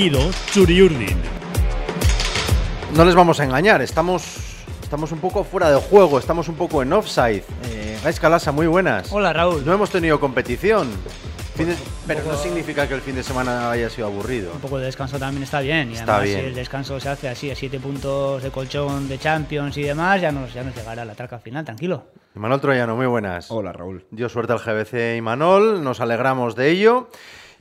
Churiurdin. No les vamos a engañar, estamos, estamos un poco fuera de juego, estamos un poco en offside. Eh, Gais Calasa, muy buenas. Hola Raúl. No hemos tenido competición. De- pero no significa que el fin de semana haya sido aburrido. Un poco de descanso también está bien. Y Está además, bien. si el descanso se hace así, a siete puntos de colchón de Champions y demás, ya nos, ya nos llegará la traca final, tranquilo. Manuel Troyano, muy buenas. Hola, Raúl. Dio suerte al GBC y Manol, nos alegramos de ello.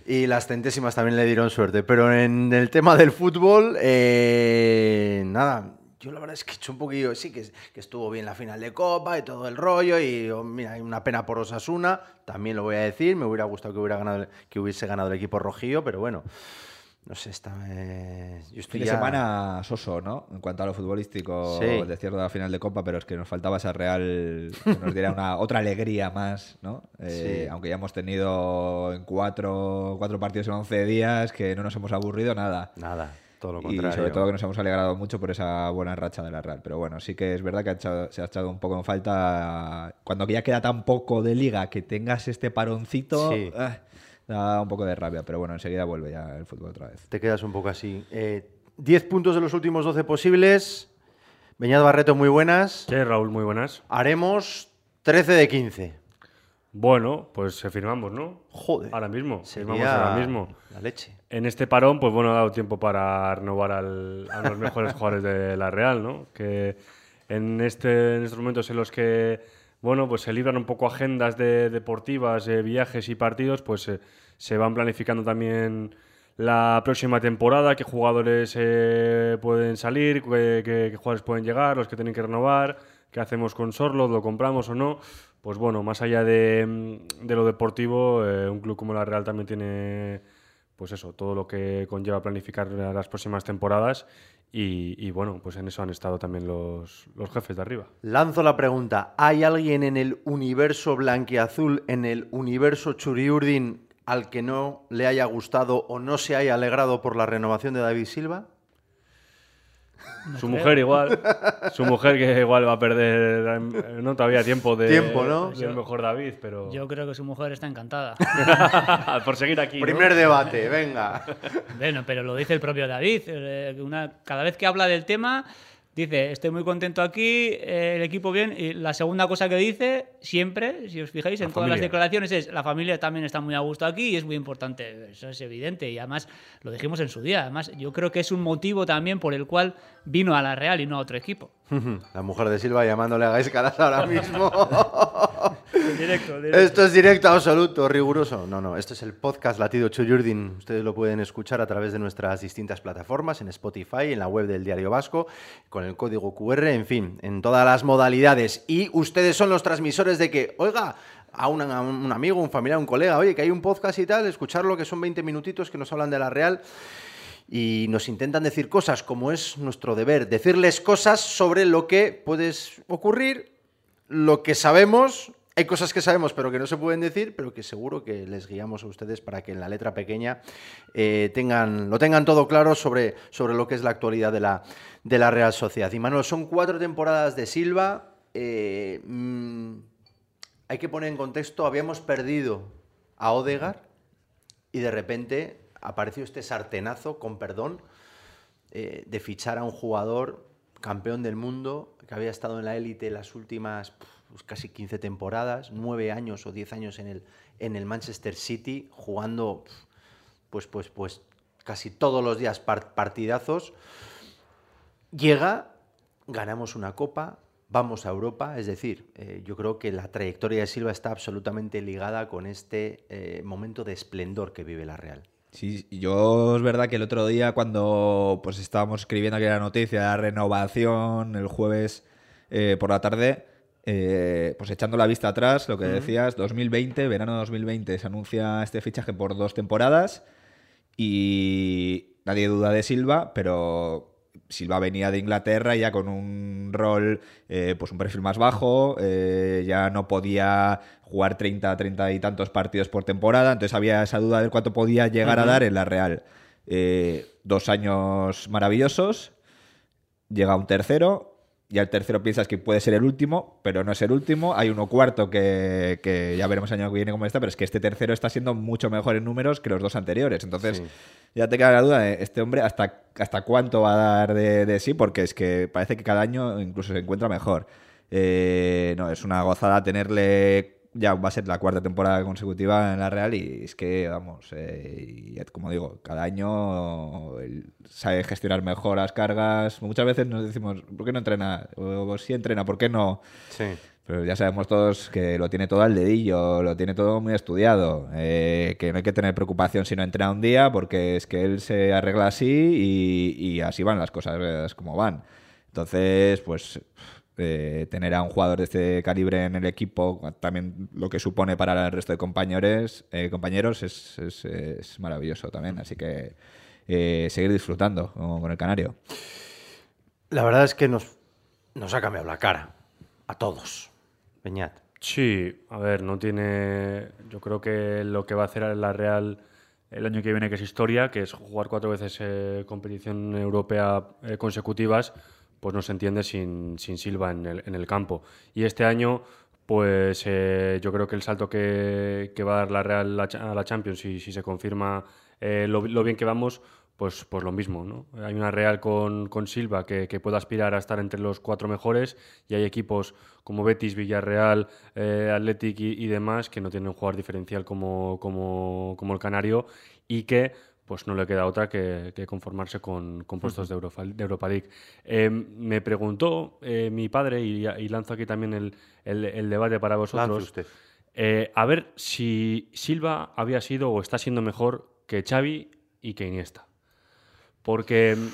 Y las centésimas también le dieron suerte. Pero en el tema del fútbol, eh, nada, yo la verdad es que he hecho un poquillo, sí, que, que estuvo bien la final de Copa y todo el rollo. Y oh, mira, hay una pena por Osasuna, también lo voy a decir. Me hubiera gustado que, hubiera ganado, que hubiese ganado el equipo rojillo, pero bueno, no sé, está, eh, yo estoy Fin de semana soso, ¿no? En cuanto a lo futbolístico, Sí. de cierto la final de Copa, pero es que nos faltaba esa Real que nos diera una otra alegría más, ¿no? Eh, Sí. Aunque ya hemos tenido en cuatro, cuatro partidos en 11 días que no nos hemos aburrido nada. Nada, todo lo Y contrario. sobre todo que nos hemos alegrado mucho por esa buena racha de la Real. Pero bueno, sí que es verdad que ha echado- se ha echado un poco en falta cuando ya queda tan poco de liga que tengas este paroncito. Sí. ah, da un poco de rabia, pero bueno, enseguida vuelve ya el fútbol otra vez. Te quedas un poco así. Eh, 10 puntos de los últimos 12 posibles. Beñat Barreto, muy buenas. ¿Qué, Raúl? Muy buenas. Haremos 13 de 15. Bueno, pues eh, firmamos, ¿no? Joder. Ahora mismo. Firmamos Sería ahora mismo. La leche. En este parón, pues bueno, ha dado tiempo para renovar al- a los mejores jugadores de la Real, ¿no? Que en, este, en estos momentos en los que, bueno, pues se libran un poco agendas de, deportivas, eh, viajes y partidos, pues eh, se van planificando también la próxima temporada, qué jugadores eh, pueden salir, qué, jugadores pueden llegar, los que tienen que renovar, qué hacemos con Sorlot, lo compramos o no. Pues bueno, más allá de, de lo deportivo, eh, un club como la Real también tiene pues eso, todo lo que conlleva planificar las próximas temporadas y, bueno, pues en eso han estado también los, los jefes de arriba. Lanzo la pregunta. ¿Hay alguien en el universo blanquiazul, en el universo Churiurdin, al que no le haya gustado o no se haya alegrado por la renovación de David Silva? Su mujer igual, su mujer que igual va a perder no todavía tiempo de Tiempo, ¿no? del mejor David, pero Yo creo que su mujer está encantada. por seguir aquí. ¿no? Primer debate, venga. bueno, pero lo dice el propio David. eh, una, cada vez que habla del tema, dice, estoy muy contento aquí, eh, el equipo bien. Y la segunda cosa que dice, siempre, si os fijáis, La en todas las declaraciones es, la familia también está muy a gusto aquí y es muy importante. Eso es evidente. Y además, lo dijimos en su día. Además, yo creo que es un motivo también por el cual vino a la Real y no a otro equipo. La mujer de Silva llamándole a Gais Caras ahora mismo. Esto es directo absoluto, riguroso. No, no, esto es el podcast Latido Chuyurdin. Ustedes lo pueden escuchar a través de nuestras distintas plataformas, en Spotify, en la web del Diario Vasco, con el código QR, en fin, en todas las modalidades. Y ustedes son los transmisores de que, oiga, a un amigo, un familiar, un colega, oye, que hay un podcast y tal, escucharlo, que son 20 minutitos que nos hablan de la Real y nos intentan decir cosas como es nuestro deber, decirles cosas sobre lo que puede ocurrir, lo que sabemos. Hay cosas que sabemos pero que no se pueden decir, pero que seguro que les guiamos a ustedes para que en la letra pequeña eh, tengan, lo tengan todo claro sobre, sobre lo que es la actualidad de la, de la Real Sociedad. Y Manuel, son cuatro temporadas de Silva. eh, mm, hay que poner en contexto, habíamos perdido a Odegar y de repente apareció este sartenazo, con perdón, eh, de fichar a un jugador campeón del mundo que había estado en la élite las últimas pues, casi 15 temporadas, 9 años o 10 años en el, en el Manchester City, jugando pues, pues, pues casi todos los días par- partidazos. Llega, ganamos una copa, vamos a Europa, es decir, eh, yo creo que la trayectoria de Silva está absolutamente ligada con este eh, momento de esplendor que vive la Real. Sí, yo es verdad que el otro día cuando pues estábamos escribiendo aquella noticia de la renovación el jueves eh, por la tarde, eh, pues echando la vista atrás, lo que decías, 2020, verano 2020, se anuncia este fichaje por dos temporadas y nadie duda de Silva, pero Silva venía de Inglaterra ya con un rol, eh, pues un perfil más bajo, eh, ya no podía jugar 30, 30 y tantos partidos por temporada, entonces había esa duda de cuánto podía llegar a dar en la Real. Dos años maravillosos, llega un tercero, y al tercero piensas que puede ser el último, pero no es el último. Hay uno cuarto que, que ya veremos el año que viene cómo está, pero es que este tercero está siendo mucho mejor en números que los dos anteriores. Entonces, Sí. ya te queda la duda de este hombre hasta, hasta cuánto va a dar de, de sí, porque es que parece que cada año incluso se encuentra mejor. Eh, no, es una gozada tenerle. Ya va a ser la cuarta temporada consecutiva en la Real y es que, vamos, eh, y como digo, cada año sabe gestionar mejor las cargas. Muchas veces nos decimos, ¿por qué no entrena? O, si entrena, ¿por qué no? Sí. Pero ya sabemos todos que lo tiene todo al dedillo, lo tiene todo muy estudiado, eh, que no hay que tener preocupación si no entrena un día, porque es que él se arregla así y, y así van las cosas como van. Entonces, pues eh, tener a un jugador de este calibre en el equipo, también lo que supone para el resto de compañeros, eh, compañeros es, es- es maravilloso también. Así que eh, seguir disfrutando con, el Canario. La verdad es que nos, nos ha cambiado la cara. A todos. Peñat. Sí, a ver, no tiene. Yo creo que lo que va a hacer la Real el año que viene, que es historia, que es jugar cuatro veces eh, competición europea eh, consecutivas, pues no se entiende sin, sin Silva en el, en el campo. Y este año, pues eh, yo creo que el salto que, que va a dar la Real a la Champions, si, si se confirma eh, lo, lo bien que vamos, pues, pues lo mismo, ¿no? Hay una Real con, con Silva que, que puede aspirar a estar entre los cuatro mejores y hay equipos como Betis, Villarreal, eh, Athletic y, y demás que no tienen un jugador diferencial como, como, como el Canario y que pues no le queda otra que, que conformarse con, con puestos de, Europa, de Europa League. Eh, me preguntó eh, mi padre, y, y lanzo aquí también el, el- el debate para vosotros, usted. eh, a ver si Silva había sido o está siendo mejor que Xavi y que Iniesta. Porque mm,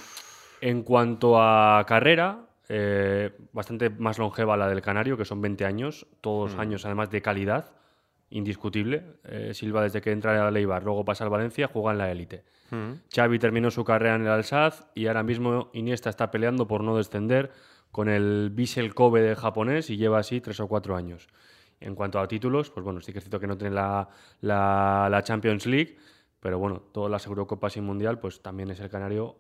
en cuanto a carrera, eh, bastante más longeva la del Canario, que son 20 años, todos años además de calidad, indiscutible. Eh, Silva desde que entra a Leibar, luego pasa al Valencia, juega en la élite. Xavi terminó su carrera en el Alsaz y ahora mismo Iniesta está peleando por no descender con el Vissel Kobe de japonés y lleva así tres o cuatro años. En cuanto a títulos, pues bueno, sí que es cierto que no tiene la, la- la Champions League, pero bueno, todas las Eurocopas y Mundial, pues también es el Canario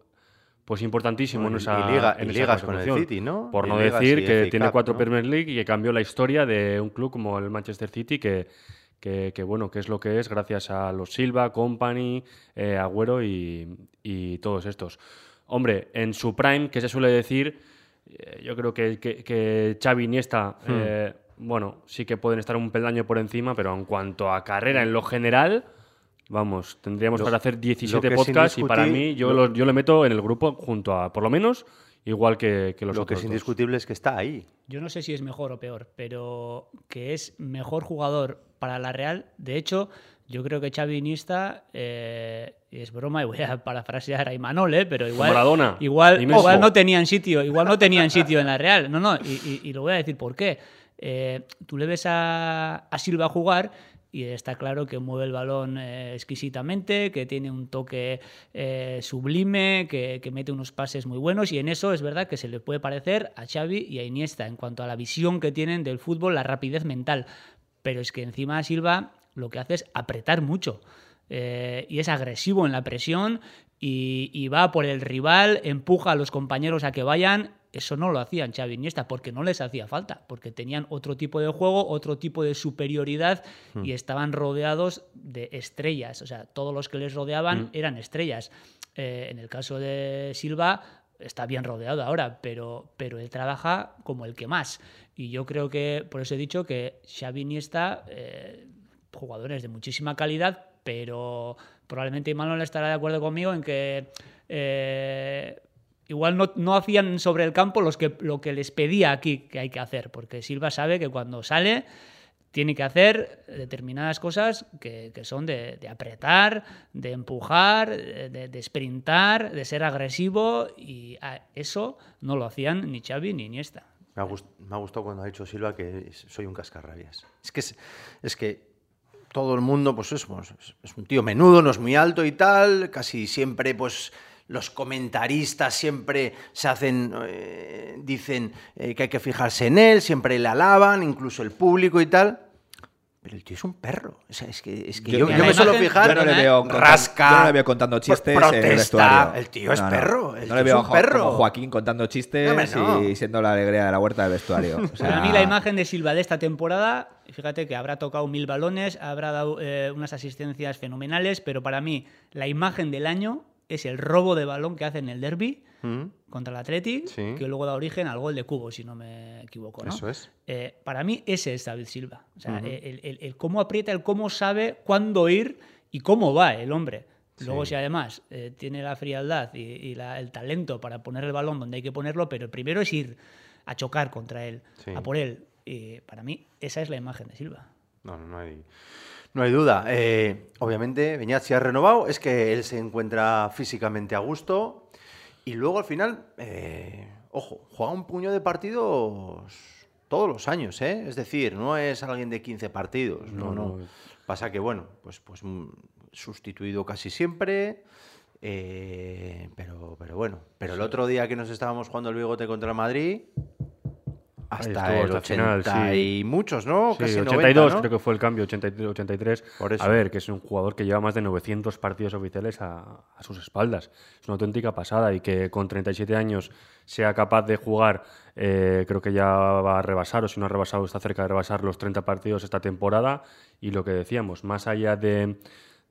pues importantísimo Bueno, en esa y liga- en y esa ligas con el. City, ¿no? Por Y no decir que tiene Cup, cuatro ¿no? Premier League y que cambió la historia de un club como el Manchester City que, que, que, bueno, que es lo que es gracias a los Silva, Company, eh, Agüero y, y todos estos. Hombre, en su prime, que se suele decir, eh, yo creo que, que, que Xavi Iniesta, Hmm. eh, bueno, sí que pueden estar un peldaño por encima, pero en cuanto a carrera en lo general, vamos, tendríamos Lo- para hacer 17 lo que es podcasts y para mí yo lo- lo, yo le meto en el grupo junto a, por lo menos, igual que, que los Lo que otros es dos. indiscutible es que está ahí. Yo no sé si es mejor o peor, pero que es mejor jugador para la Real. De hecho, yo creo que Xavi Iniesta, eh, es broma, y voy a parafrasear a Imanol, ¿eh? pero igual, Maradona. igual, igual no tenían sitio, igual no tenían sitio en la Real. No, no, y, y- y lo voy a decir por qué. Eh, tú le ves a, a Silva jugar y está claro que mueve el balón eh, exquisitamente, que tiene un toque eh, sublime, que, que mete unos pases muy buenos y en eso es verdad que se le puede parecer a Xavi y a Iniesta en cuanto a la visión que tienen del fútbol, la rapidez mental. Pero es que encima Silva lo que hace es apretar mucho eh, y es agresivo en la presión y, y va por el rival, empuja a los compañeros a que vayan. Eso no lo hacían Xavi y Iniesta porque no les hacía falta, porque tenían otro tipo de juego, otro tipo de superioridad y estaban rodeados de estrellas. O sea, todos los que les rodeaban eran estrellas. Eh, en el caso de Silva, está bien rodeado ahora, pero, pero él trabaja como el que más. Y yo creo que, por eso he dicho que Xavi y Iniesta, eh, jugadores de muchísima calidad, pero probablemente Imanol estará de acuerdo conmigo en que eh, igual no, no hacían sobre el campo que, lo que les pedía aquí que hay que hacer, porque Silva sabe que cuando sale tiene que hacer determinadas cosas que, que son de, de apretar, de empujar, de, de sprintar, de ser agresivo y eso no lo hacían ni Xavi ni Iniesta. Me ha, me ha gustado cuando ha dicho Silva que soy un cascarrabias. Es que, es que todo el mundo, pues es, pues, es- es un tío menudo, no es muy alto y tal, casi siempre, pues los comentaristas siempre se hacen, eh, dicen eh, que hay que fijarse en él, siempre le alaban, incluso el público y tal. Pero el tío es un perro. O sea, es que, es que Yo- yo, me suelo fijar. Yo no le veo contando, Rasca, yo no le veo contando chistes en el protesta. vestuario. El tío es No, no. perro, el no tío le es veo un a Jo- perro. como Joaquín contando chistes y siendo la alegría de la huerta del vestuario. O sea, Para mí la imagen de Silva de esta temporada, fíjate que habrá tocado mil balones, habrá dado eh, unas asistencias fenomenales, pero para mí la imagen del año es el robo de balón que hace en el derby Mm, contra el Athletic, Sí. que luego da origen al gol de Cubo, si no me equivoco. ¿no? Eso es. Eh, para mí ese es David Silva. O sea, el, el- el cómo aprieta, el cómo sabe cuándo ir y cómo va el hombre. Luego, si además eh, tiene la frialdad y, y la- el talento para poner el balón donde hay que ponerlo, pero el primero es ir a chocar contra él, Sí. a por él. Y para mí, esa es la imagen de Silva. No, no, no hay, no hay duda. Eh, obviamente, Beñat si ha renovado, es que él se encuentra físicamente a gusto. Y luego al final, eh, ojo, juega un puño de partidos todos los años, ¿eh? Es decir, no es alguien de 15 partidos. No, No. Pasa que, bueno, pues, pues mm, sustituido casi siempre. eh, pero, pero bueno, pero el otro día que nos estábamos jugando el bigote contra el Madrid, hasta el hasta el final, 80 sí. y muchos, ¿no? Sí, Casi 82 90, ¿no? creo que fue el cambio, 83, 83. Por eso. A ver, que es un jugador que lleva más de 900 partidos oficiales a, a sus espaldas. Es una auténtica pasada y que con 37 años sea capaz de jugar, eh, creo que ya va a rebasar, o si no ha rebasado, está cerca de rebasar los 30 partidos esta temporada. Y lo que decíamos, más allá de,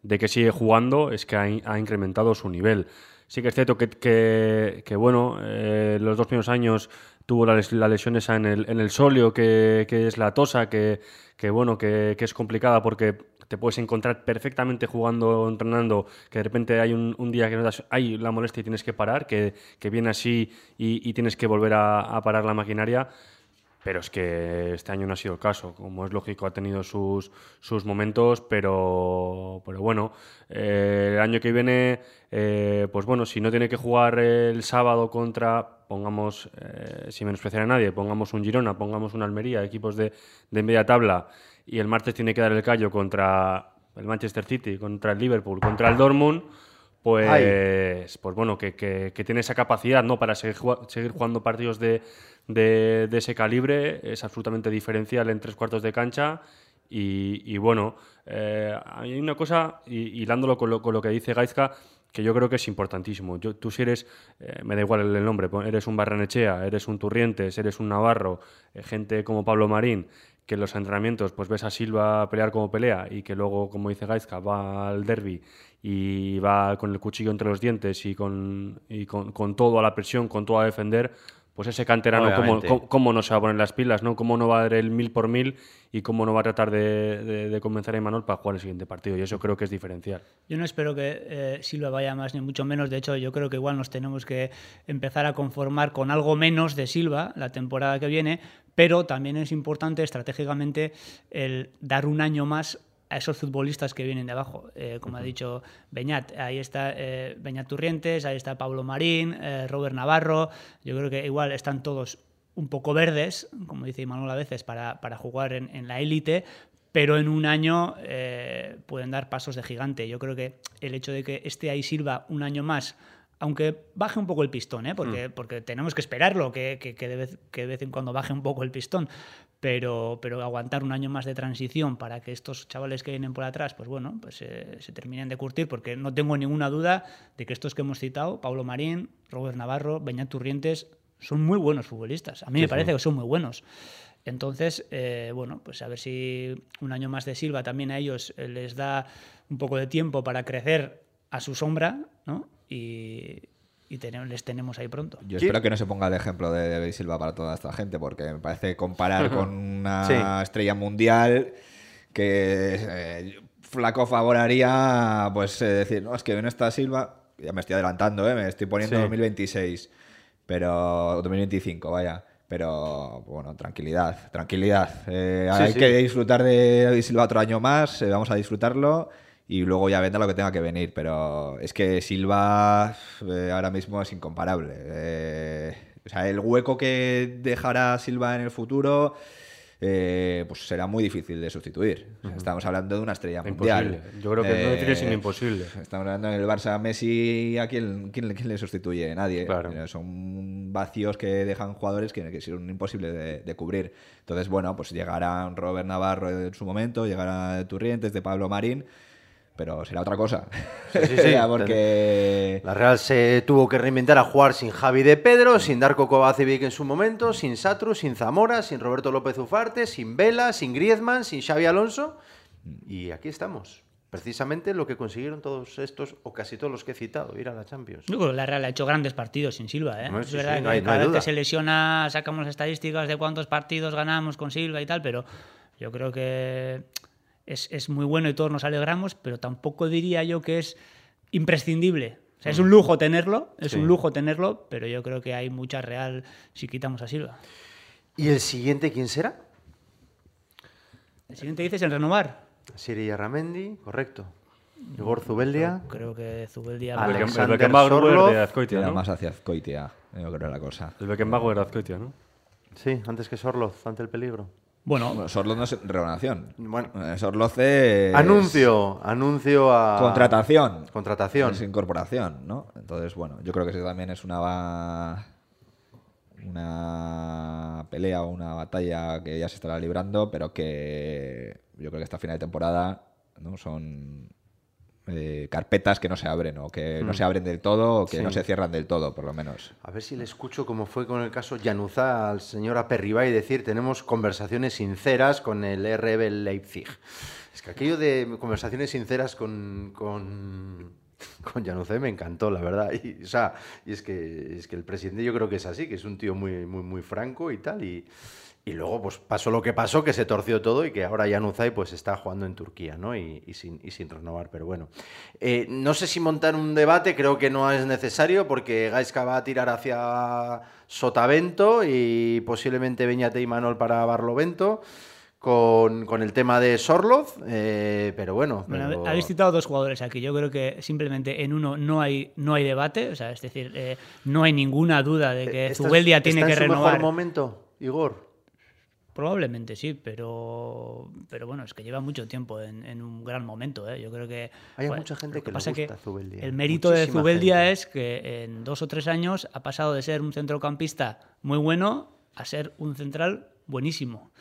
de que sigue jugando, es que ha, in- ha incrementado su nivel. Sí que es cierto que, que- que, bueno, eh, los dos primeros años tuvo la, les- la lesión esa en el, en el solio, que, que es la tosa, que, que, bueno, que, que es complicada porque te puedes encontrar perfectamente jugando, entrenando, que de repente hay un, día que hay la molestia y tienes que parar, que, viene así y, y tienes que volver a parar la maquinaria. Pero es que este año no ha sido el caso. Como es lógico, ha tenido sus, sus momentos, pero, pero bueno, eh, el año que viene, eh, pues bueno, si no tiene que jugar el sábado contra, pongamos, eh, sin menospreciar a nadie, pongamos un Girona, pongamos un Almería, equipos de, de media tabla, y el martes tiene que dar el callo contra el Manchester City, contra el Liverpool, contra el Dortmund, pues, pues bueno, que, que- que tiene esa capacidad ¿no? para seguir, seguir jugando partidos de, de- ese calibre, es absolutamente diferencial en tres cuartos de cancha. Y, bueno, eh, hay una cosa, y hilándolo con lo, que dice Gaizka, que yo creo que es importantísimo. Tú si eres, eh, me da igual el, nombre, pon- eres un Barranechea, eres un Turrientes, eres un Navarro, eh, gente como Pablo Marín, que en los entrenamientos pues ves a Silva pelear como pelea y que luego, como dice Gaizka, va al derby y va con el cuchillo entre los dientes y con, y con, con todo a la presión, con todo a defender, pues ese canterano, ¿cómo, cómo no se va a poner las pilas? ¿no? ¿Cómo no va a dar el mil por mil y cómo no va a tratar de, de- de convencer a Imanol para jugar el siguiente partido? Y eso creo que es diferencial. Yo no espero que eh, Silva vaya más ni mucho menos. De hecho, yo creo que igual nos tenemos que empezar a conformar con algo menos de Silva la temporada que viene, pero también es importante estratégicamente el dar un año más a esos futbolistas que vienen de abajo. Eh, como ha dicho Beñat, ahí está eh, Beñat Turrientes, ahí está Pablo Marín, eh, Robert Navarro. Yo creo que igual están todos un poco verdes, como dice Imanol a veces, para, para jugar en, en la élite, pero en un año pueden dar pasos de gigante. Yo creo que el hecho de que esté ahí Silva un año más, aunque baje un poco el pistón, ¿eh? porque, porque tenemos que esperarlo, que, que- que de vez, que de vez en cuando baje un poco el pistón, pero, pero aguantar un año más de transición para que estos chavales que vienen por atrás, pues bueno, pues eh, se terminen de curtir, porque no tengo ninguna duda de que estos que hemos citado, Pablo Marín, Robert Navarro, Beñat Turrientes, son muy buenos futbolistas. A mí me parece que son muy buenos. Entonces, eh, bueno, pues a ver si un año más de Silva también a ellos eh, les da un poco de tiempo para crecer a su sombra, ¿no? Y, y tenem- les tenemos ahí pronto. Yo ¿Quién- espero que no se ponga el ejemplo de David Silva para toda esta gente, porque me parece comparar con una Sí. estrella mundial que eh, flaco favoraría, pues eh, decir, no, es que no está Silva, ya me estoy adelantando, ¿eh? me estoy poniendo Sí. 2026, pero 2025, vaya. Pero bueno, tranquilidad, tranquilidad. Eh, Sí, hay sí. que disfrutar de David Silva otro año más, eh, vamos a disfrutarlo y luego ya vendrá lo que tenga que venir. Pero es que Silva eh, ahora mismo es incomparable. Eh, o sea, el hueco que dejará Silva en el futuro eh, pues será muy difícil de sustituir. Estamos hablando de una estrella mundial. Imposible. Yo creo que no sino imposible. Estamos hablando del Barça Messi, ¿a quién, quién, le- quién le sustituye? Nadie. Claro. Son vacíos que dejan jugadores que, que son imposibles de, de cubrir. Entonces, bueno, pues llegará Robert Navarro en su momento, llegará Turrientes, de Pablo Marín, pero será otra cosa. Sí, sí, sí. Porque... La Real se tuvo que reinventar a jugar sin Javi de Pedro, sin Darko Kovacevic en su momento, sin Satru, sin Zamora, sin Roberto López Ufarte, sin Vela, sin Griezmann, sin Xavi Alonso. Y aquí estamos. Precisamente lo que consiguieron todos estos, o casi todos los que he citado, ir a la Champions. Yo creo que la Real ha hecho grandes partidos sin Silva. ¿eh? Es sí, verdad sí, que no hay- no cada hay vez duda. que se lesiona sacamos estadísticas de cuántos partidos ganamos con Silva y tal, pero yo creo que es, es muy bueno y todos nos alegramos, pero tampoco diría yo que es imprescindible. O sea, es un lujo tenerlo, es Mm. Sí. un lujo tenerlo, pero yo creo que hay mucha Real si quitamos a Silva. ¿Y el siguiente quién será? El siguiente dices el renovar. Siri Yarramendi, correcto. Igor Zubeldia. Creo que Zubeldia... Ale- El Alexander Beckenbauer de Azcoitia, Era ¿no? más hacia Azcoitia, yo creo la cosa. El Beckenbauer de Azcoitia, ¿no? Sí, antes que Sorloz, ante el peligro. Bueno, Sorloz no es renovación. Bueno. Eh, Sorloz es... Anuncio, anuncio a... Contratación. Contratación. Es incorporación, ¿no? Entonces, bueno, yo creo que eso también es una una pelea o una batalla que ya se estará librando, pero que yo creo que esta final de temporada ¿no? son eh, carpetas que no se abren o que no se abren del todo o que Sí. no se cierran del todo, por lo menos. A ver si le escucho como fue con el caso Yanuza al señor Aperribay decir tenemos conversaciones sinceras con el RB Leipzig. Es que aquello de conversaciones sinceras con, con, con Yanuza me encantó, la verdad. Y, o sea, y es que, es que el presidente yo creo que es así, que es un tío muy, muy, muy franco y tal. Y, y luego pues pasó lo que pasó, que se torció todo y que ahora Yanuzaj pues está jugando en Turquía, ¿no? Y, y sin, y sin renovar, pero bueno. Eh, no sé si montar un debate, creo que no es necesario porque Gaisca va a tirar hacia Sotavento y posiblemente Beñate y Manol para Barlovento con, con el tema de Sorloz, eh, pero bueno. Bueno, pero- habéis citado dos jugadores aquí. Yo creo que simplemente en uno no hay, no hay debate. O sea, es decir, eh, no hay ninguna duda de que ¿Está- Zubeldia tiene está que en su renovar. mejor momento, Igor? Probablemente sí, pero, pero bueno, es que lleva mucho tiempo en, en un gran momento. ¿eh? Yo creo que. Hay bueno, mucha gente lo que le pasa gusta Zubeldia, El mérito de Zubeldia gente. es que en dos o tres años ha pasado de ser un centrocampista muy bueno a ser un central buenísimo.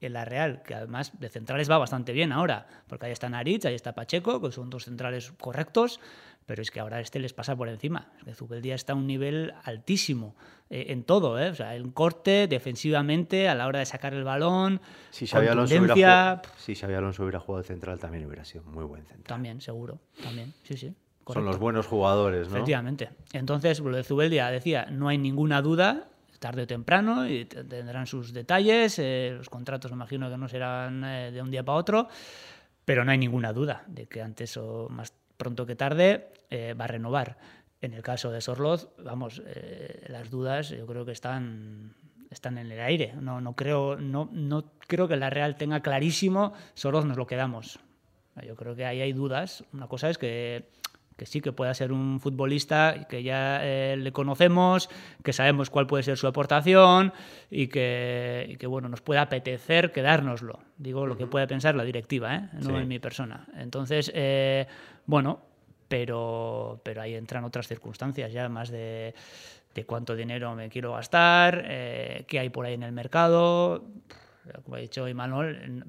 En la Real, que además de centrales va bastante bien ahora, porque ahí está Naritz, ahí está Pacheco, que son dos centrales correctos, pero es que ahora este les pasa por encima. Es que Zubeldia está a un nivel altísimo eh, en todo, ¿eh? o sea, en corte, defensivamente, a la hora de sacar el balón, Si Xavi Alonso hubiera si Xavi Alonso hubiera jugado de central también hubiera sido muy buen central. también, seguro, también, sí, sí. Son los buenos jugadores, ¿no? Efectivamente. Entonces, lo de Zubeldia decía, no hay ninguna duda, tarde o temprano, y te- tendrán sus detalles, eh, los contratos me imagino que no serán eh, de un día para otro, pero no hay ninguna duda de que antes o más pronto que tarde eh, va a renovar. En el caso de Sorloz, vamos, eh, las dudas yo creo que están están en el aire. No, no, creo, no, no creo que la Real tenga clarísimo, Sorloz nos lo quedamos. Yo creo que ahí hay dudas. Una cosa es que, que sí, que pueda ser un futbolista que ya eh, le conocemos, que sabemos cuál puede ser su aportación y que, y que, bueno, nos puede apetecer quedárnoslo. Digo lo que puede pensar la directiva, ¿eh? no Sí. en mi persona. Entonces, eh, bueno, pero, pero ahí entran otras circunstancias ya más de, de cuánto dinero me quiero gastar, eh, qué hay por ahí en el mercado. Como ha dicho Imanol,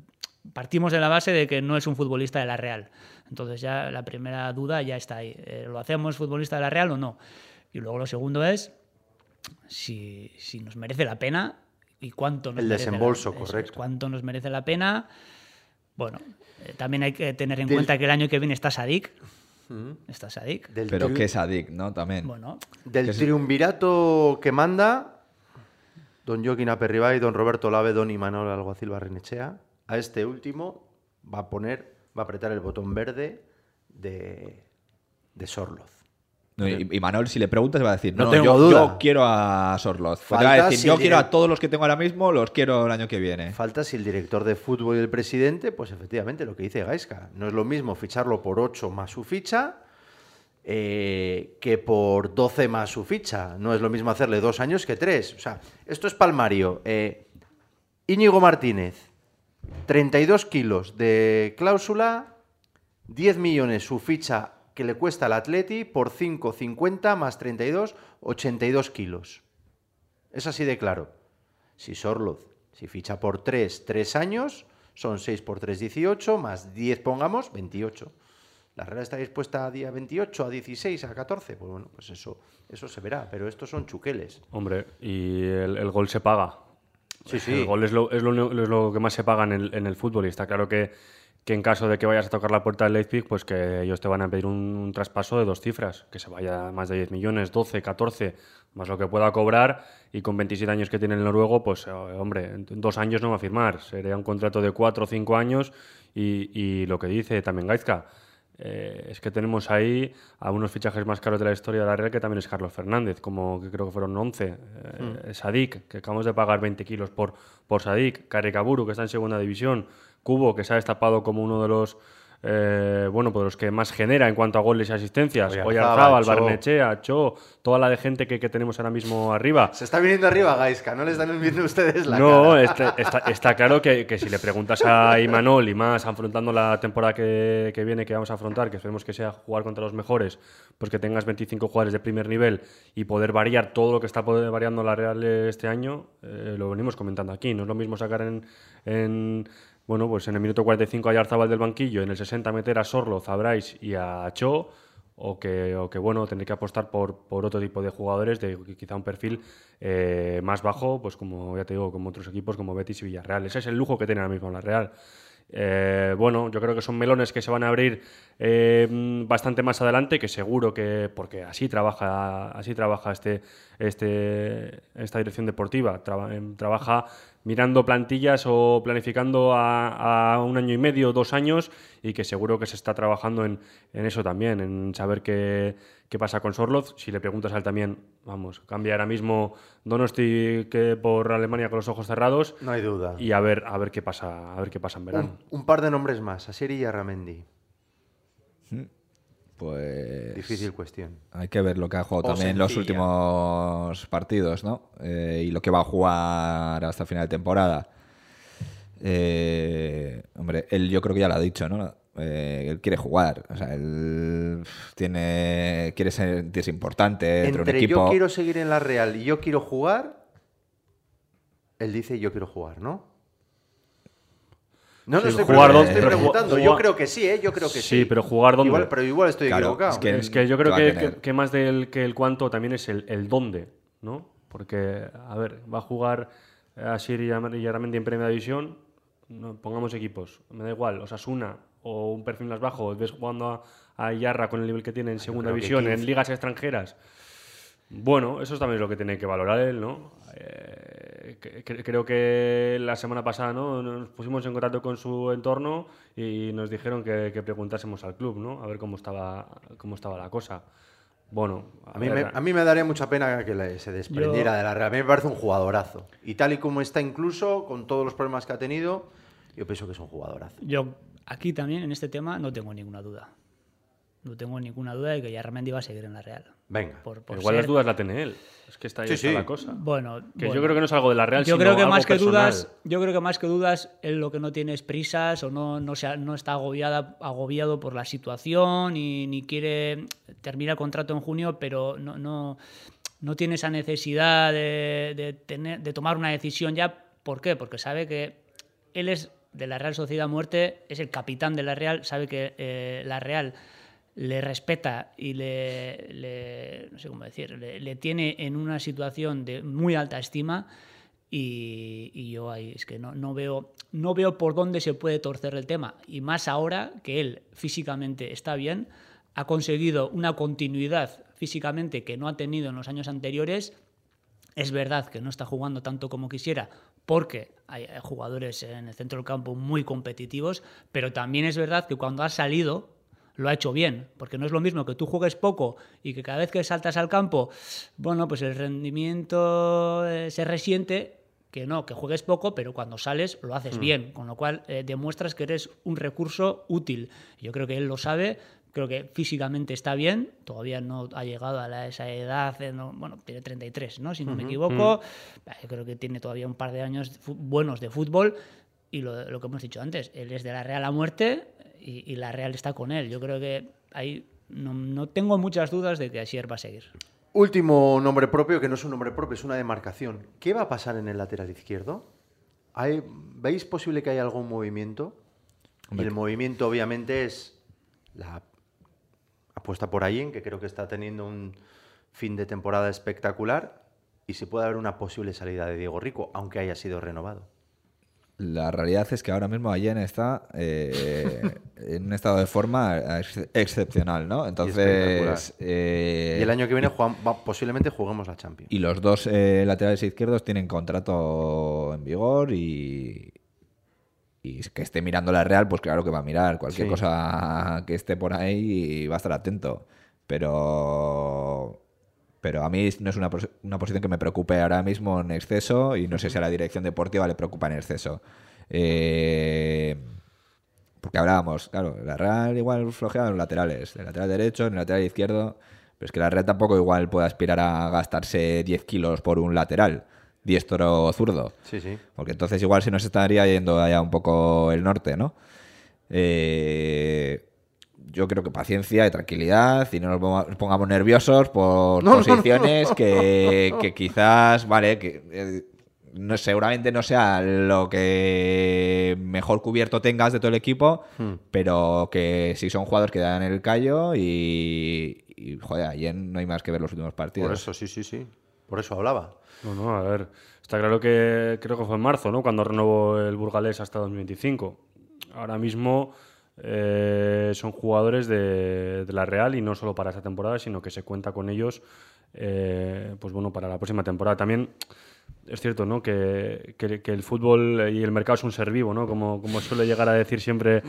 partimos de la base de que no es un futbolista de la Real. Entonces ya la primera duda ya está ahí. Eh, ¿Lo hacemos futbolista de la Real o no? Y luego lo segundo es si, si nos merece la pena y cuánto nos El merece la- desembolso, es, correcto. cuánto nos merece la pena. Bueno, eh, también hay que tener en Del- cuenta que el año que viene está Sadik. Mm. Está Sadik. Del Pero tri- que es Adik, ¿no? También. Bueno, Del que triunvirato que manda don Joaquín Aperribay, don Roberto Lave, don Imanol Alguacil Barrenechea, a este último va a poner, va a apretar el botón verde de, de Sorloz. No, y, y Manuel, si le preguntas, va a decir: No No, tengo yo, duda. yo quiero a Sorloz. Pues te va a decir: si Yo quiero a todos los que tengo ahora mismo, los quiero el año que viene. Falta si el director de fútbol y el presidente, pues efectivamente lo que dice Gaisca. No es lo mismo ficharlo por 8 más su ficha eh, que por 12 más su ficha. No es lo mismo hacerle dos años que tres. O sea, esto es palmario. Eh, Íñigo Martínez, 32 kilos de cláusula, 10 millones su ficha que le cuesta al Atleti por 5,50 más 32, 82 kilos. Es así de claro. Si Sorloz, si ficha por 3, 3 años, son 6 por 3, 18, más 10 pongamos, 28. ¿La Real está dispuesta a día 28, a 16, a 14? Pues bueno, pues eso, eso se verá, pero estos son chuqueles. Hombre, y el, el gol se paga. Sí, sí. El gol es lo, es lo, es lo que más se paga en el, en el fútbol y está claro que, que en caso de que vayas a tocar la puerta del Leipzig, pues que ellos te van a pedir un, un traspaso de dos cifras, que se vaya más de 10 millones, 12, 14, más lo que pueda cobrar y con 27 años que tiene el noruego, pues eh, hombre, en dos años no va a firmar, sería un contrato de 4 o 5 años y, y lo que dice también Gaizka, eh, es que tenemos ahí a unos fichajes más caros de la historia de la Real que también es Carlos Fernández, como que creo que fueron 11. Eh, Sadik, que acabamos de pagar 20 kilos por, por Sadik. Karekaburu, que está en segunda división. Cubo, que se ha destapado como uno de los eh, bueno, pues los que más genera en cuanto a goles y asistencias. Oyarzábal. Barnechea, Cho, toda la de gente que, que tenemos ahora mismo arriba. Se está viniendo arriba, Gaisca, no le están viendo ustedes la no, cara. está, está- está claro que, que si le preguntas a Imanol y más afrontando la temporada que, que viene, que vamos a afrontar, que esperemos que sea jugar contra los mejores, pues que tengas 25 jugadores de primer nivel y poder variar todo lo que está variando la Real este año, eh, lo venimos comentando aquí. No es lo mismo sacar en, en, bueno, pues en el minuto 45 a Yarzabal del banquillo, en el 60 meter a Sorloz, a Bryce y a Cho, o que, o que bueno, tener que apostar por, por otro tipo de jugadores de quizá un perfil eh, más bajo, pues como ya te digo, como otros equipos como Betis y Villarreal. Ese es el lujo que tiene ahora mismo la Real. Eh, bueno, yo creo que son melones que se van a abrir eh, bastante más adelante, que seguro que, porque así trabaja, así trabaja este, este, esta dirección deportiva, Traba- em, trabaja mirando plantillas o planificando a, a un año y medio, dos años, y que seguro que se está trabajando en, en eso también, en saber qué, qué pasa con Sorloz. Si le preguntas a él también, vamos, cambia ahora mismo Donosti que por Alemania con los ojos cerrados No hay duda. y a ver, a ver qué pasa, a ver qué pasa en verano. Un, un par de nombres más, Asieri y Arramendi. Pues. Difícil cuestión. Hay que ver lo que ha jugado O también en los últimos partidos, ¿no? Eh, y lo que va a jugar hasta final de temporada. Eh, hombre, él yo creo que ya lo ha dicho, ¿no? Eh, él quiere jugar, o sea, él tiene, quiere sentirse importante dentro de un Entre equipo. yo quiero seguir en la Real y yo quiero jugar, él dice yo quiero jugar, ¿no? No, no Sí, estoy, jugar preguntando, dos- estoy pero preguntando. jugar- Yo creo que sí, ¿eh? Yo creo que sí. Sí, pero jugar dónde. Igual, pero igual estoy Claro, equivocado. es que- Es que yo creo que, que- que más del que el cuánto también es el, el dónde, ¿no? Porque, a ver, va a jugar a Siri y Aramendi en Primera División, no, pongamos equipos, me da igual, Osasuna o un perfil más bajo, ves jugando a, a Yarra con el nivel que tiene en Segunda creo que División, 15. en ligas extranjeras. Bueno, eso también es lo que tiene que valorar él, ¿no? Eh, cre- cre- creo que la semana pasada ¿no? nos pusimos en contacto con su entorno y nos dijeron que, que preguntásemos al club, ¿no? A ver cómo estaba, cómo estaba la cosa. Bueno, A mí, me, a mí me daría mucha pena que le- se desprendiera Yo- de la Real. A mí me parece un jugadorazo. Y tal y como está incluso, con todos los problemas que ha tenido, yo pienso que es un jugadorazo. Yo aquí también en este tema no tengo ninguna duda. No tengo ninguna duda de que Yarramendi va a seguir en la Real. Venga. Por, por igual ser- las dudas la tiene él. Es que está ahí Sí, está sí. la cosa. Bueno, Que bueno. yo creo que no es algo de la Real, Yo sino creo que algo más que personal. dudas, yo creo que más que dudas, él lo que no tiene es prisas o no, no, se no está agobiada, agobiado por la situación y ni quiere terminar el contrato en junio, pero no, no, no tiene esa necesidad de, de tener, de tomar una decisión ya. ¿Por qué? Porque sabe que él es de la Real Sociedad Muerte, es el capitán de la Real, sabe que eh, la Real le respeta y le, no sé cómo decir, tiene en una situación de muy alta estima y, y yo ahí es que no, no, veo, no veo por dónde se puede torcer el tema. Y más ahora que él físicamente está bien, ha conseguido una continuidad físicamente que no ha tenido en los años anteriores. Es verdad que no está jugando tanto como quisiera porque hay jugadores en el centro del campo muy competitivos, pero también es verdad que cuando ha salido lo ha hecho bien, porque no es lo mismo que tú juegues poco y que cada vez que saltas al campo, bueno, pues el rendimiento eh, se resiente, que no, que juegues poco, pero cuando sales lo haces bien, con lo cual eh, demuestras que eres un recurso útil. Yo creo que él lo sabe, Creo que físicamente está bien, todavía no ha llegado a la- esa edad, eh, no- bueno, tiene 33, ¿no? si no me equivoco. Eh, Creo que tiene todavía un par de años buenos de fútbol. Y lo, lo que hemos dicho antes, él es de la Real a muerte y, y la Real está con él. Yo creo que ahí no, no tengo muchas dudas de que Asier va a seguir. Último nombre propio, que no es un nombre propio, es una demarcación. ¿Qué va a pasar en el lateral izquierdo? ¿Hay- ¿Veis posible que haya algún movimiento? Y el movimiento, obviamente, es la apuesta por ahí, en que creo que está teniendo un fin de temporada espectacular. Y si puede haber una posible salida de Diego Rico, aunque haya sido renovado. La realidad es que ahora mismo Allen está eh, en un estado de forma ex- excepcional, ¿no? Entonces, eh, Y el año que viene posiblemente juguemos la Champions. y los dos eh, laterales izquierdos tienen contrato en vigor y, y que esté mirando la Real, pues claro que va a mirar cualquier Sí. cosa que esté por ahí y va a estar atento. Pero pero a mí no es una, pos- una posición que me preocupe ahora mismo en exceso y no sé si a la dirección deportiva le preocupa en exceso. Eh, porque hablábamos, claro, la Real igual flojea en los laterales, en el lateral derecho, en el lateral izquierdo, pero es que la Real tampoco igual puede aspirar a gastarse 10 kilos por un lateral, diestro o zurdo. Sí, sí. Porque entonces igual se nos estaría yendo allá un poco el norte, ¿no? Eh, yo creo que paciencia y tranquilidad y no nos ponga- pongamos nerviosos por No, no, no. posiciones Que, que quizás, vale, que eh, no, seguramente no sea lo que mejor cubierto tengas de todo el equipo, Hmm. pero que sí son jugadores que dan el callo y, y, joder, ayer no hay más que ver los últimos partidos. Por eso, sí, sí, sí. Por eso hablaba. No, no, a ver. Está claro que creo que fue en marzo, ¿no? Cuando renovó el Burgalés hasta 2025. Ahora mismo eh, son jugadores de, de la Real y no solo para esta temporada, sino que se cuenta con ellos, eh, pues bueno, para la próxima temporada. También es cierto, ¿no? Que, que- que el fútbol y el mercado es un ser vivo, ¿no? Como, como suele llegar a decir siempre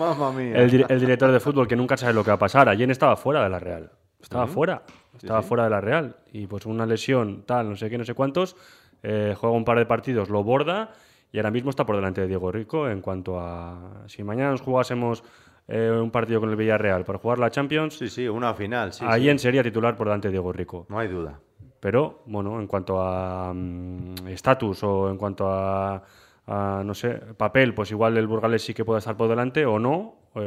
el, dir- el director de fútbol, que nunca sabe lo que va a pasar. Ayer estaba fuera de la Real. Estaba fuera. Estaba fuera de la Real. Y pues una lesión, tal, no sé qué, no sé cuántos. eh, juega un par de partidos, lo borda y ahora mismo está por delante de Diego Rico en cuanto a... Si mañana nos jugásemos eh, un partido con el Villarreal para jugar la Champions, Sí, sí, una final. Sí, sería titular por delante de Diego Rico. No hay duda. Pero, bueno, en cuanto a mm, estatus o en cuanto a, a, no sé, papel, pues igual el Burgales sí que puede estar por delante o no, o-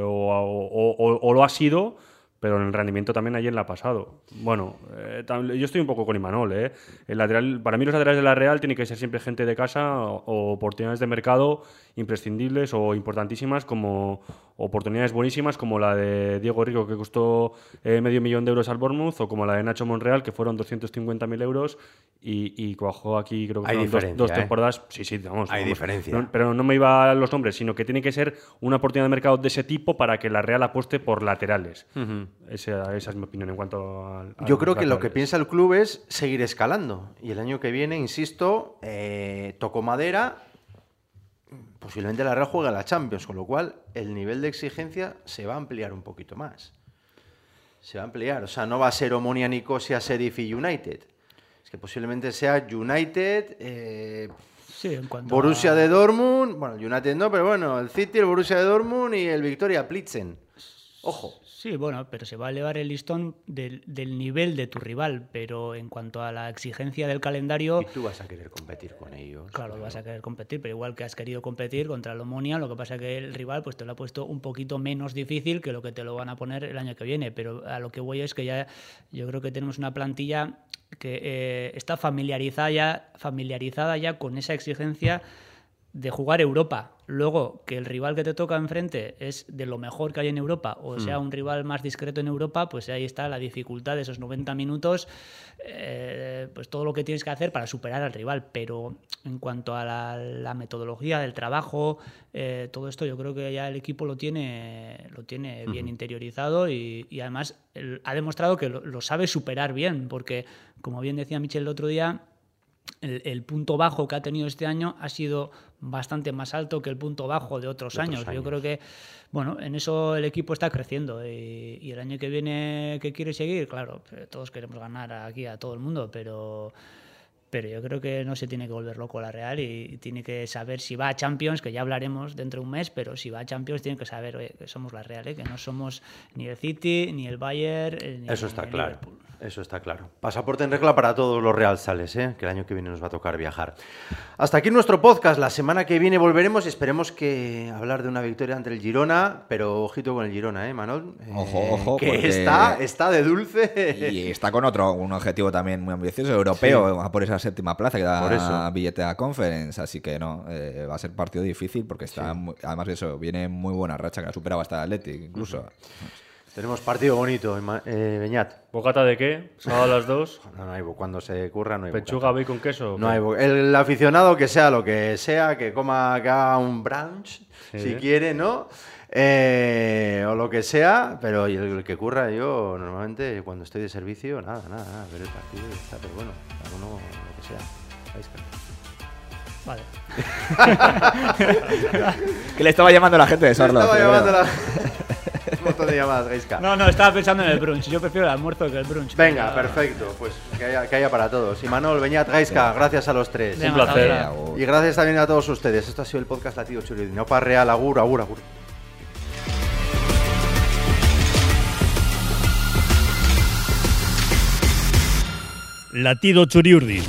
o- o lo ha sido, pero en el rendimiento también ayer le ha pasado. Bueno, eh, yo estoy un poco con Imanol, ¿eh? El lateral, para mí los laterales de la Real tienen que ser siempre gente de casa o, o oportunidades de mercado imprescindibles o importantísimas como oportunidades buenísimas como la de Diego Rico que costó eh, medio millón de euros al Bournemouth o como la de Nacho Monreal que fueron 250.000 euros y, y cuajó aquí creo que Hay dos, dos ¿eh? temporadas. Sí, sí, vamos. Hay vamos. diferencia. No- pero no me iba a los nombres, sino que tiene que ser una oportunidad de mercado de ese tipo para que la Real apueste por laterales. Esa, esa es mi opinión en cuanto al. Yo creo que lo que piensa el club es seguir escalando. Y el año que viene, insisto, eh, toco madera, posiblemente la Real juegue a la Champions, con lo cual el nivel de exigencia se va a ampliar un poquito más. Se va a ampliar. O sea, no va a ser Omonia, Nicosia, Sheriff y United. Es que posiblemente sea United, eh, Sí, en cuanto Borussia a- de Dortmund, bueno, el United no, pero bueno, el City, el Borussia de Dortmund y el Victoria Plitzen. Ojo. Sí, bueno, pero se va a elevar el listón del, del nivel de tu rival, pero en cuanto a la exigencia del calendario, Y tú vas a querer competir con ellos. claro, vas a querer competir, pero igual que has querido competir contra el Omonia, lo que pasa es que el rival pues te lo ha puesto un poquito menos difícil que lo que te lo van a poner el año que viene, pero a lo que voy es que ya yo creo que tenemos una plantilla que eh, está familiarizada ya, familiarizada ya con esa exigencia de jugar Europa. Luego, que el rival que te toca enfrente es de lo mejor que hay en Europa, o sea, un rival más discreto en Europa, pues ahí está la dificultad de esos 90 minutos, eh, pues todo lo que tienes que hacer para superar al rival. Pero en cuanto a la, la metodología del trabajo, eh, todo esto yo creo que ya el equipo lo tiene, lo tiene bien interiorizado y, y además ha demostrado que lo, lo sabe superar bien, porque como bien decía Michel el otro día, el, el punto bajo que ha tenido este año ha sido bastante más alto que el punto bajo de otros, De otros años. Yo creo que, bueno, en eso el equipo está creciendo y, y el año que viene que quiere seguir, claro, eh, todos queremos ganar aquí a todo el mundo, pero pero yo creo que no se tiene que volver loco la Real y, tiene que saber si va a Champions, que ya hablaremos dentro de un mes, pero si va a Champions tiene que saber que somos la Real, ¿eh? que no somos ni el City, ni el Bayern, eh, ni, Eso está el claro. Liverpool. Eso está claro. Pasaporte en regla para todos los Real Sales, ¿eh? que el año que viene nos va a tocar viajar. Hasta aquí nuestro podcast. La semana que viene volveremos y esperemos que hablar de una victoria ante el Girona, pero ojito con el Girona, ¿eh, Manol? Eh, Ojo, ojo, Que porque- está, está de dulce. Y está con otro, un objetivo también muy ambicioso, europeo, a por esa séptima plaza que Por da eso. billete a Conference. Así que no, eh, va a ser partido difícil porque está, muy- además de eso, viene en muy buena racha, que ha superado hasta el Athletic incluso. Tenemos partido bonito, eh, Beñat. ¿Bocata de qué? Sábado a las 2. No, no hay cuando se curra no hay ¿Pechuga, bocata. bacon, queso? No hay El aficionado que sea lo que sea, que coma, que haga un brunch, Sí. si quiere, ¿no? Eh, o lo que sea, pero el, el que curra yo normalmente cuando estoy de servicio, nada, nada, nada, ver el partido y ya está, pero bueno, uno lo que sea. Vale. Que le estaba llamando la gente de Sorlo. Estaba pero llamando bueno. la- montón de llamadas, Gaisca. No, no, estaba pensando en el brunch. Yo prefiero el almuerzo que el brunch. Venga, Pero- perfecto, pues que haya, que haya para todos. Y Manuel, Beñat, Gaisca, gracias a los tres. Un placer. Y gracias también a todos ustedes. Esto ha sido el podcast Latido Churi. No para Real, agur, agur, agur. Latido Churiurdin.